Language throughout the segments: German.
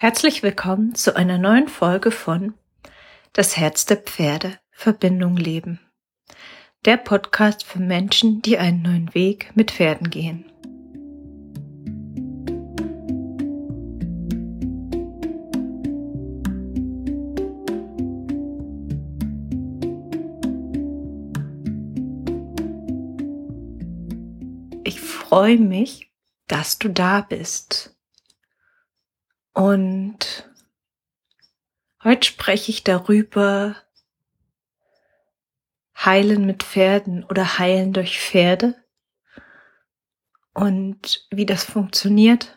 Herzlich willkommen zu einer neuen Folge von Das Herz der Pferde Verbindung leben. Der Podcast für Menschen, die einen neuen Weg mit Pferden gehen. Ich freue mich, dass du da bist und heute spreche ich darüber, heilen mit Pferden oder heilen durch Pferde und wie das funktioniert,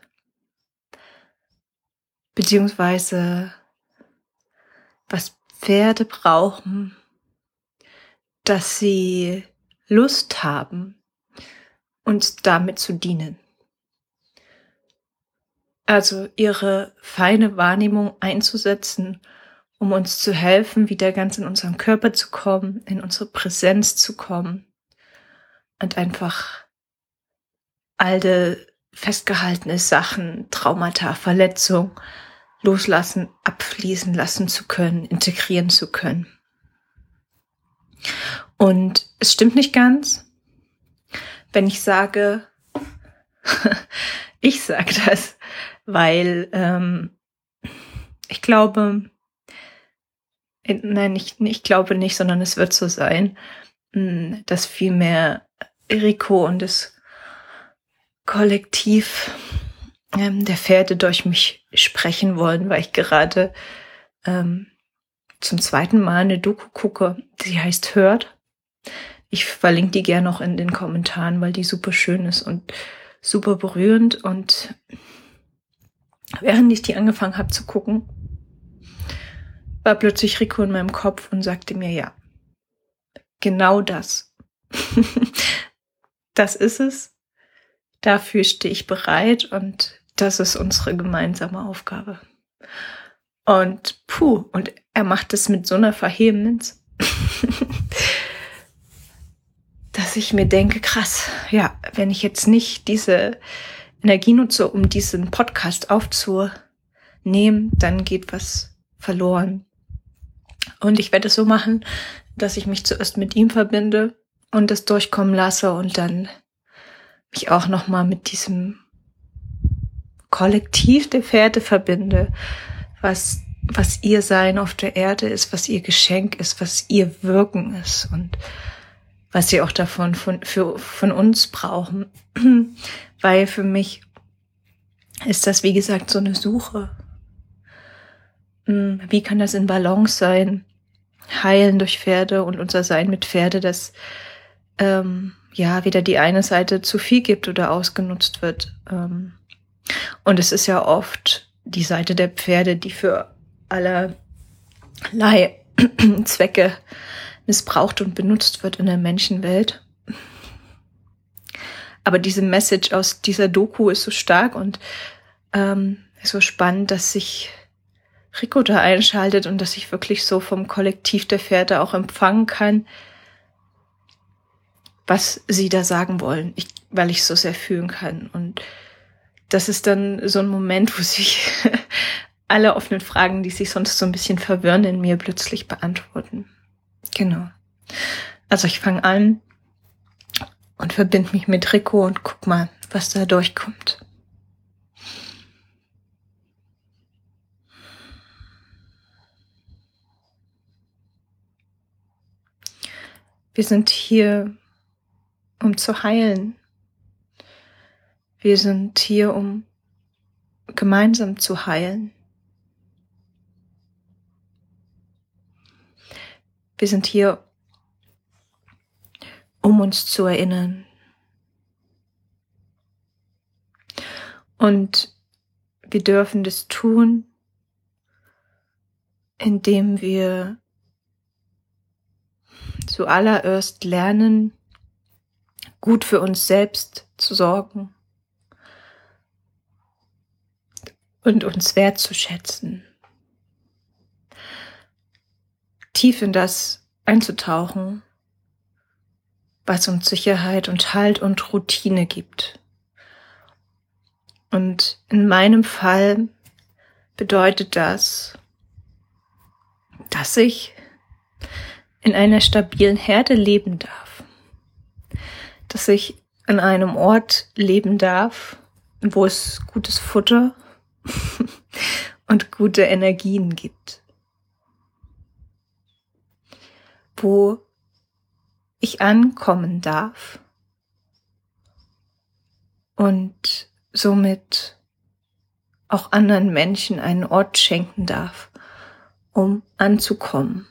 beziehungsweise was Pferde brauchen, dass sie Lust haben, uns damit zu dienen also ihre feine Wahrnehmung einzusetzen, um uns zu helfen, wieder ganz in unseren Körper zu kommen, in unsere Präsenz zu kommen und einfach alte festgehaltene Sachen, Traumata, Verletzung loslassen, abfließen lassen zu können, integrieren zu können. Und es stimmt nicht ganz, wenn ich sage, ich sage das, weil ähm, ich glaube, nein, ich, ich glaube nicht, sondern es wird so sein, hm, dass vielmehr Rico und das Kollektiv ähm, der Pferde durch mich sprechen wollen, weil ich gerade ähm, zum zweiten Mal eine Doku gucke, die heißt Hört. Ich verlinke die gerne noch in den Kommentaren, weil die super schön ist und super berührend und während ich die angefangen habe zu gucken, war plötzlich Rico in meinem Kopf und sagte mir, ja, genau das. das ist es. Dafür stehe ich bereit und das ist unsere gemeinsame Aufgabe. Und puh, und er macht es mit so einer Verhebens, dass ich mir denke, krass, ja, wenn ich jetzt nicht diese Energie nutze, um diesen Podcast aufzunehmen, dann geht was verloren. Und ich werde es so machen, dass ich mich zuerst mit ihm verbinde und das durchkommen lasse und dann mich auch nochmal mit diesem Kollektiv der Pferde verbinde, was, was ihr Sein auf der Erde ist, was ihr Geschenk ist, was ihr Wirken ist und was sie auch davon von, für, von uns brauchen. Weil für mich ist das, wie gesagt, so eine Suche. Hm, wie kann das in Balance sein? Heilen durch Pferde und unser Sein mit Pferde, dass ähm, ja weder die eine Seite zu viel gibt oder ausgenutzt wird. Ähm, und es ist ja oft die Seite der Pferde, die für allerlei Zwecke missbraucht und benutzt wird in der Menschenwelt. Aber diese Message aus dieser Doku ist so stark und ähm, so spannend, dass sich Rico da einschaltet und dass ich wirklich so vom Kollektiv der Pferde auch empfangen kann, was sie da sagen wollen, ich, weil ich so sehr fühlen kann. Und das ist dann so ein Moment, wo sich alle offenen Fragen, die sich sonst so ein bisschen verwirren, in mir plötzlich beantworten. Genau. Also ich fange an und verbinde mich mit Rico und guck mal, was da durchkommt. Wir sind hier, um zu heilen. Wir sind hier, um gemeinsam zu heilen. Wir sind hier, um uns zu erinnern. Und wir dürfen das tun, indem wir zuallererst lernen, gut für uns selbst zu sorgen und uns wertzuschätzen. Tief in das einzutauchen, was uns Sicherheit und Halt und Routine gibt. Und in meinem Fall bedeutet das, dass ich in einer stabilen Herde leben darf, dass ich an einem Ort leben darf, wo es gutes Futter und gute Energien gibt, wo ich ankommen darf und somit auch anderen Menschen einen Ort schenken darf, um anzukommen.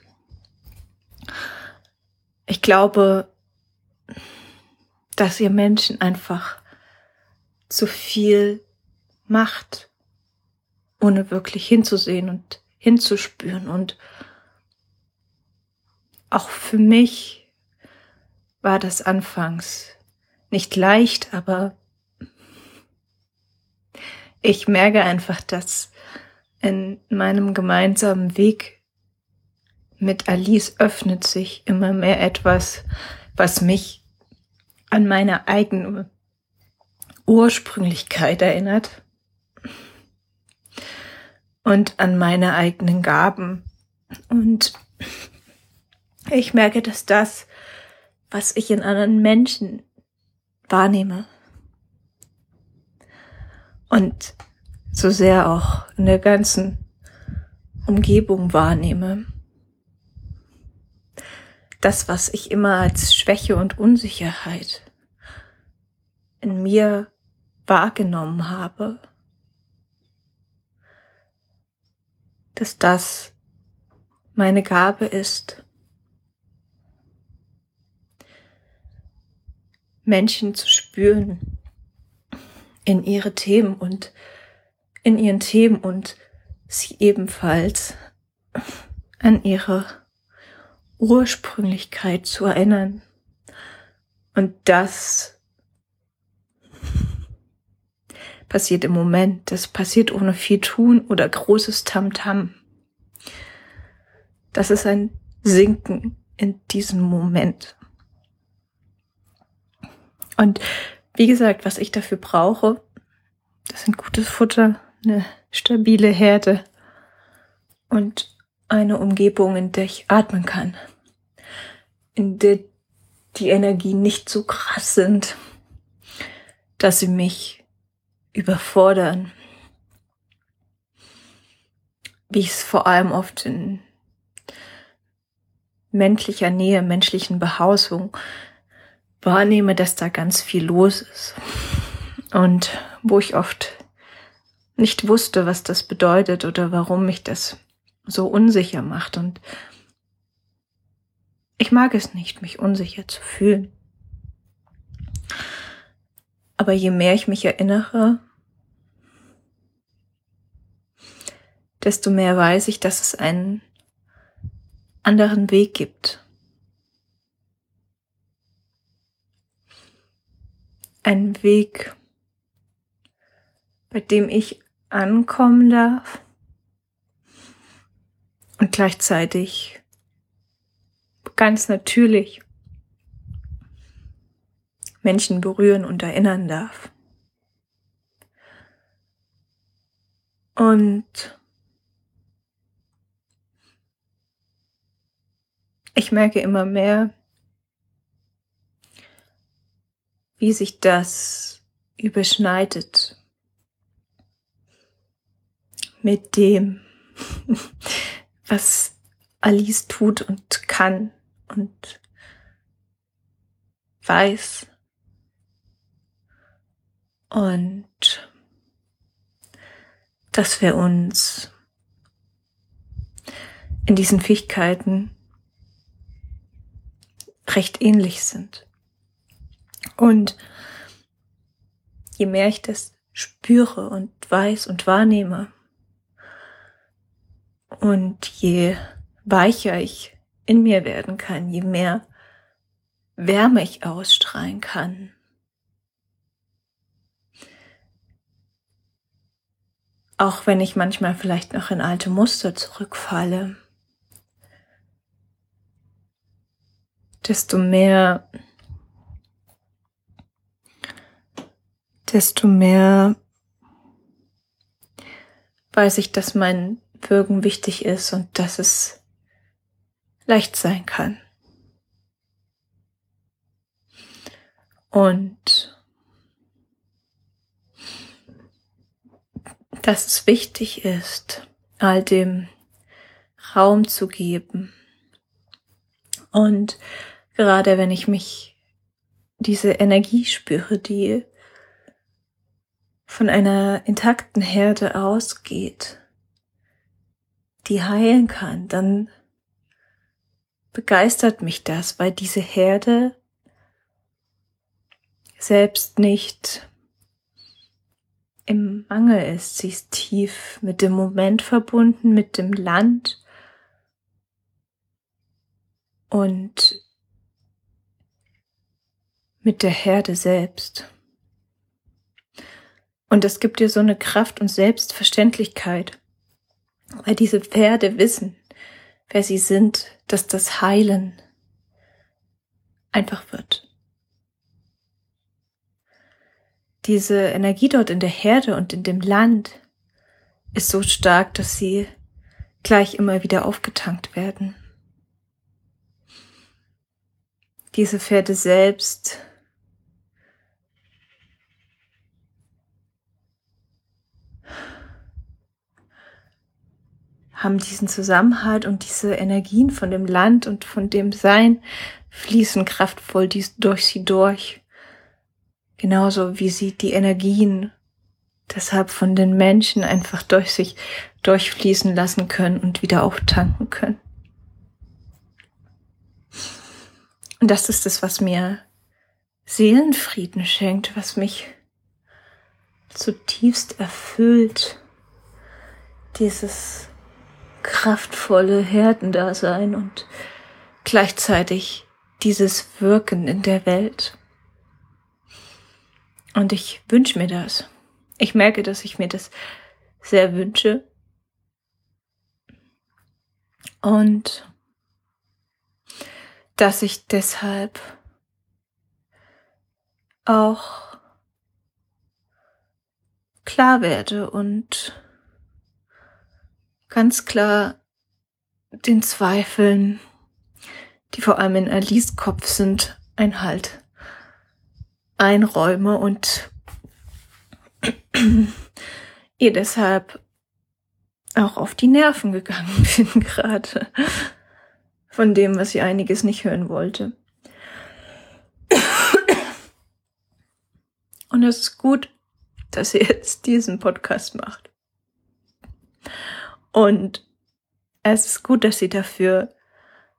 Ich glaube, dass ihr Menschen einfach zu viel macht, ohne wirklich hinzusehen und hinzuspüren. Und auch für mich war das anfangs nicht leicht, aber ich merke einfach, dass in meinem gemeinsamen Weg mit Alice öffnet sich immer mehr etwas, was mich an meine eigene Ursprünglichkeit erinnert und an meine eigenen Gaben. Und ich merke, dass das, was ich in anderen Menschen wahrnehme, und so sehr auch in der ganzen Umgebung wahrnehme. Das, was ich immer als Schwäche und Unsicherheit in mir wahrgenommen habe, dass das meine Gabe ist, Menschen zu spüren, in ihre Themen und in ihren Themen und sie ebenfalls an ihre Ursprünglichkeit zu erinnern. Und das passiert im Moment. Das passiert ohne viel tun oder großes Tamtam. -Tam. Das ist ein Sinken in diesem Moment. Und wie gesagt, was ich dafür brauche, das sind gutes Futter, eine stabile Herde und eine Umgebung, in der ich atmen kann, in der die Energien nicht so krass sind, dass sie mich überfordern, wie ich es vor allem oft in menschlicher Nähe, menschlichen Behausung wahrnehme, dass da ganz viel los ist. Und wo ich oft nicht wusste, was das bedeutet oder warum mich das so unsicher macht. Und ich mag es nicht, mich unsicher zu fühlen. Aber je mehr ich mich erinnere, desto mehr weiß ich, dass es einen anderen Weg gibt. Ein Weg, bei dem ich ankommen darf und gleichzeitig ganz natürlich Menschen berühren und erinnern darf. Und ich merke immer mehr, wie sich das überschneidet mit dem, was Alice tut und kann und weiß. Und dass wir uns in diesen Fähigkeiten recht ähnlich sind. Und je mehr ich das spüre und weiß und wahrnehme und je weicher ich in mir werden kann, je mehr Wärme ich ausstrahlen kann, auch wenn ich manchmal vielleicht noch in alte Muster zurückfalle, desto mehr desto mehr weiß ich, dass mein Wirken wichtig ist und dass es leicht sein kann. Und dass es wichtig ist, all dem Raum zu geben. Und gerade wenn ich mich diese Energie spüre, die von einer intakten Herde ausgeht, die heilen kann, dann begeistert mich das, weil diese Herde selbst nicht im Mangel ist. Sie ist tief mit dem Moment verbunden, mit dem Land und mit der Herde selbst. Und das gibt dir so eine Kraft und Selbstverständlichkeit, weil diese Pferde wissen, wer sie sind, dass das Heilen einfach wird. diese Energie dort in der Herde und in dem Land ist so stark, dass sie gleich immer wieder aufgetankt werden. Diese Pferde selbst haben diesen Zusammenhalt und diese Energien von dem Land und von dem Sein fließen kraftvoll durch sie durch genauso wie sie die Energien deshalb von den Menschen einfach durch sich durchfließen lassen können und wieder auftanken können. Und das ist es, was mir Seelenfrieden schenkt, was mich zutiefst erfüllt. Dieses kraftvolle Herdendasein und gleichzeitig dieses Wirken in der Welt. Und ich wünsche mir das. Ich merke, dass ich mir das sehr wünsche. Und dass ich deshalb auch klar werde und ganz klar den Zweifeln, die vor allem in Alice Kopf sind, ein Halt einräume und ihr deshalb auch auf die Nerven gegangen bin gerade von dem, was sie einiges nicht hören wollte. Und es ist gut, dass sie jetzt diesen Podcast macht. Und es ist gut, dass sie dafür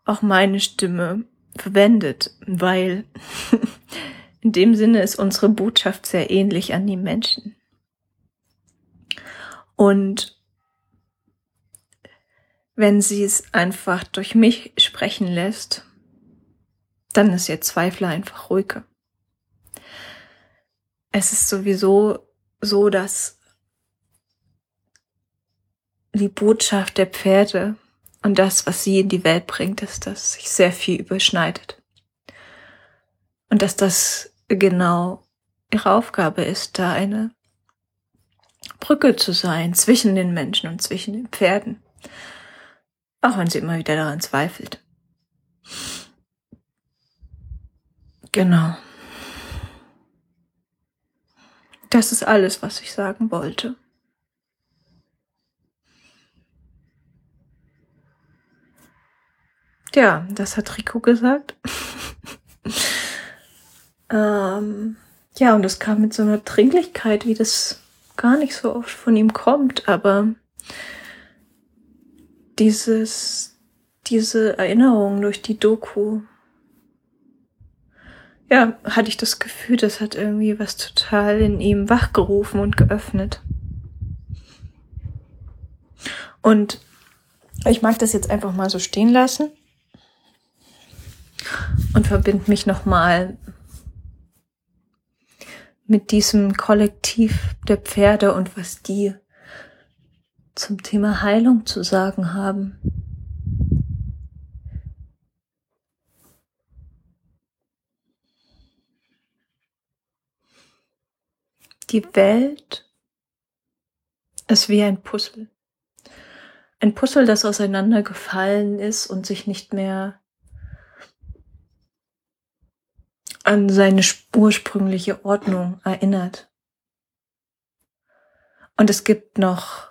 auch meine Stimme verwendet, weil In dem Sinne ist unsere Botschaft sehr ähnlich an die Menschen. Und wenn sie es einfach durch mich sprechen lässt, dann ist ihr Zweifler einfach ruhiger. Es ist sowieso so, dass die Botschaft der Pferde und das, was sie in die Welt bringt, ist, dass sich sehr viel überschneidet. Und dass das genau ihre Aufgabe ist, da eine Brücke zu sein zwischen den Menschen und zwischen den Pferden. Auch wenn sie immer wieder daran zweifelt. Genau. Das ist alles, was ich sagen wollte. Ja, das hat Rico gesagt. Ähm, ja, und das kam mit so einer Dringlichkeit, wie das gar nicht so oft von ihm kommt, aber dieses, diese Erinnerung durch die Doku, ja, hatte ich das Gefühl, das hat irgendwie was total in ihm wachgerufen und geöffnet. Und ich mag das jetzt einfach mal so stehen lassen und verbinde mich nochmal mit diesem Kollektiv der Pferde und was die zum Thema Heilung zu sagen haben. Die Welt ist wie ein Puzzle. Ein Puzzle, das auseinandergefallen ist und sich nicht mehr an seine ursprüngliche Ordnung erinnert. Und es gibt noch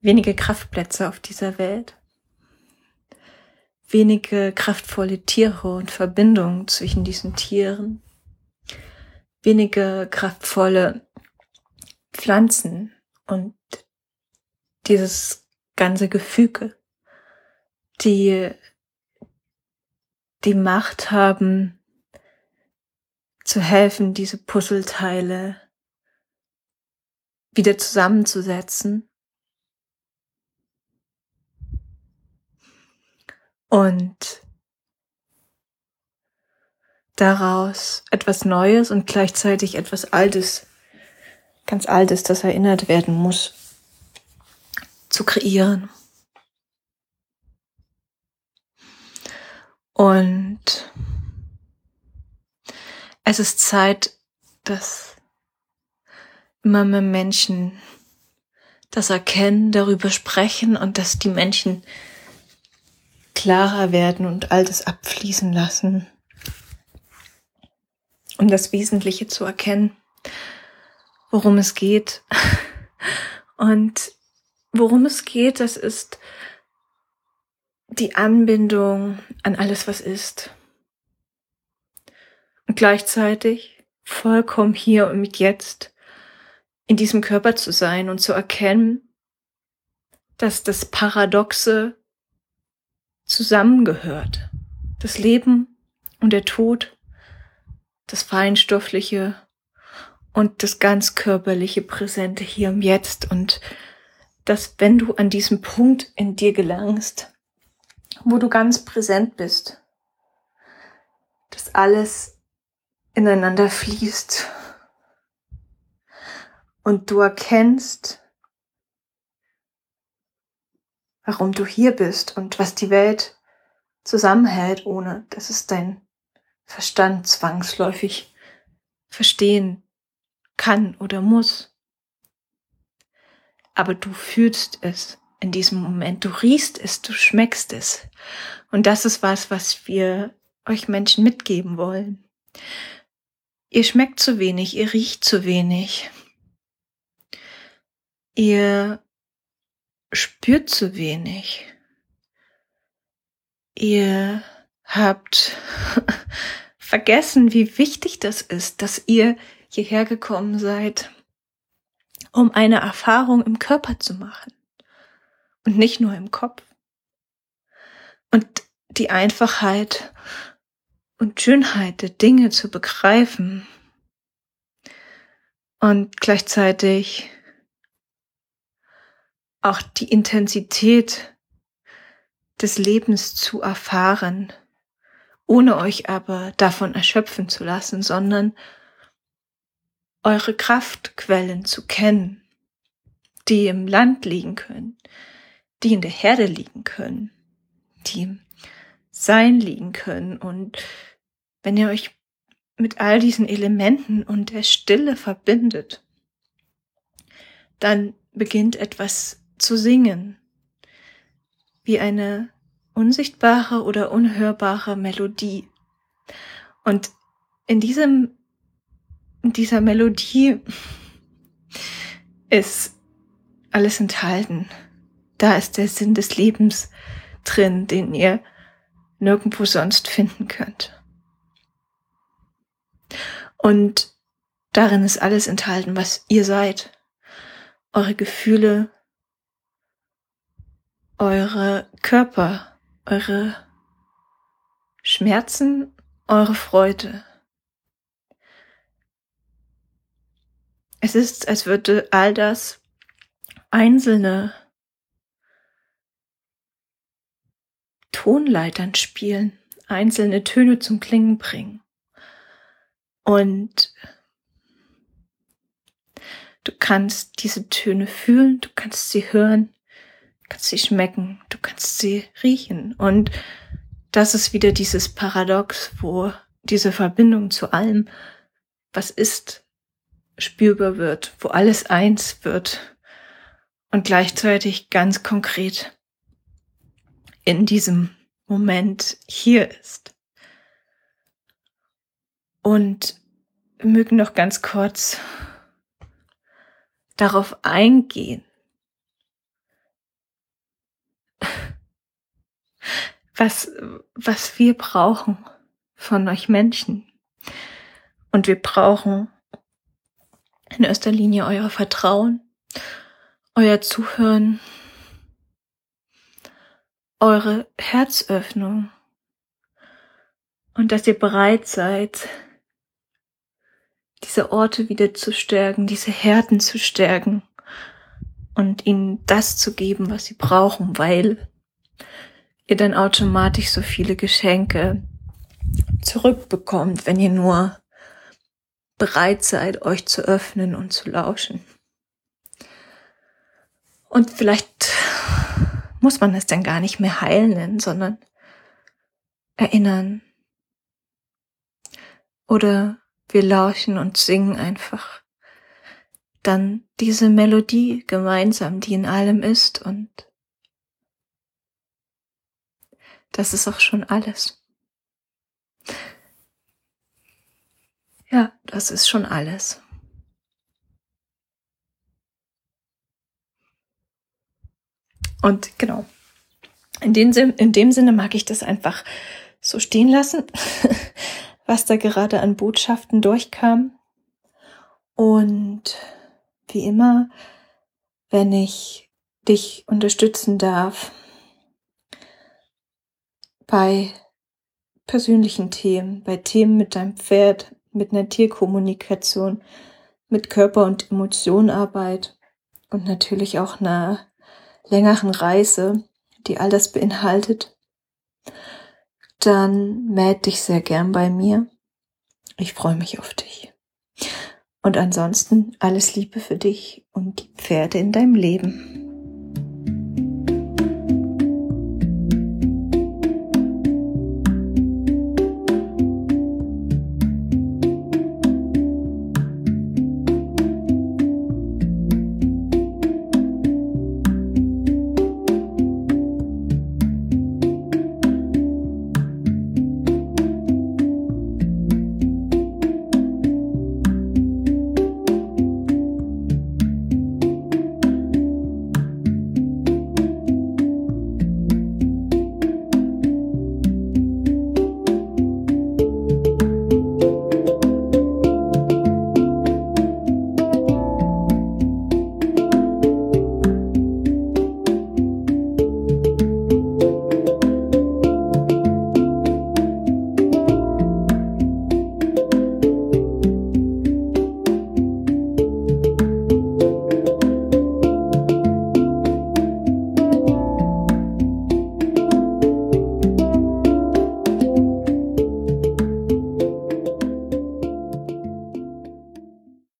wenige Kraftplätze auf dieser Welt, wenige kraftvolle Tiere und Verbindungen zwischen diesen Tieren, wenige kraftvolle Pflanzen und dieses ganze Gefüge, die die Macht haben, zu helfen, diese Puzzleteile wieder zusammenzusetzen und daraus etwas Neues und gleichzeitig etwas Altes, ganz Altes, das erinnert werden muss, zu kreieren. Und es ist Zeit, dass immer mehr Menschen das erkennen, darüber sprechen und dass die Menschen klarer werden und Altes abfließen lassen. Um das Wesentliche zu erkennen, worum es geht. Und worum es geht, das ist die Anbindung an alles, was ist. Und gleichzeitig vollkommen hier und mit jetzt in diesem Körper zu sein und zu erkennen, dass das Paradoxe zusammengehört. Das Leben und der Tod, das Feinstoffliche und das ganz körperliche Präsente hier im Jetzt und dass wenn du an diesem Punkt in dir gelangst, wo du ganz präsent bist, dass alles ineinander fließt. Und du erkennst, warum du hier bist und was die Welt zusammenhält, ohne dass es dein Verstand zwangsläufig verstehen kann oder muss. Aber du fühlst es in diesem Moment, du riechst es, du schmeckst es. Und das ist was, was wir euch Menschen mitgeben wollen. Ihr schmeckt zu wenig, ihr riecht zu wenig. Ihr spürt zu wenig. Ihr habt vergessen, wie wichtig das ist, dass ihr hierher gekommen seid, um eine Erfahrung im Körper zu machen und nicht nur im Kopf. Und die Einfachheit und Schönheit der Dinge zu begreifen und gleichzeitig auch die Intensität des Lebens zu erfahren, ohne euch aber davon erschöpfen zu lassen, sondern eure Kraftquellen zu kennen, die im Land liegen können, die in der Herde liegen können, die im Sein liegen können. Und wenn ihr euch mit all diesen Elementen und der Stille verbindet, dann beginnt etwas zu singen, wie eine unsichtbare oder unhörbare Melodie. Und in diesem, in dieser Melodie ist alles enthalten. Da ist der Sinn des Lebens drin, den ihr nirgendwo sonst finden könnt. Und darin ist alles enthalten, was ihr seid. Eure Gefühle, eure Körper, eure Schmerzen, eure Freude. Es ist, als würde all das einzelne Tonleitern spielen, einzelne Töne zum Klingen bringen. Und du kannst diese Töne fühlen, du kannst sie hören, kannst sie schmecken, du kannst sie riechen. Und das ist wieder dieses Paradox, wo diese Verbindung zu allem, was ist, spürbar wird, wo alles eins wird und gleichzeitig ganz konkret in diesem Moment hier ist. Und mögen noch ganz kurz darauf eingehen, was, was wir brauchen von euch Menschen. Und wir brauchen in erster Linie euer Vertrauen, euer Zuhören, eure Herzöffnung und dass ihr bereit seid, diese Orte wieder zu stärken, diese Herden zu stärken und ihnen das zu geben, was sie brauchen, weil ihr dann automatisch so viele Geschenke zurückbekommt, wenn ihr nur bereit seid, euch zu öffnen und zu lauschen. Und vielleicht muss man es dann gar nicht mehr heilen nennen, sondern erinnern. Oder wir lauschen und singen einfach dann diese Melodie gemeinsam, die in allem ist und das ist auch schon alles. Ja, das ist schon alles. Und genau, in dem, in dem Sinne mag ich das einfach so stehen lassen, was da gerade an Botschaften durchkam. Und wie immer, wenn ich dich unterstützen darf bei persönlichen Themen, bei Themen mit deinem Pferd, mit einer Tierkommunikation, mit Körper- und Emotionarbeit und natürlich auch einer längeren Reise, die all das beinhaltet, dann melde dich sehr gern bei mir. Ich freue mich auf dich. Und ansonsten alles Liebe für dich und die Pferde in deinem Leben.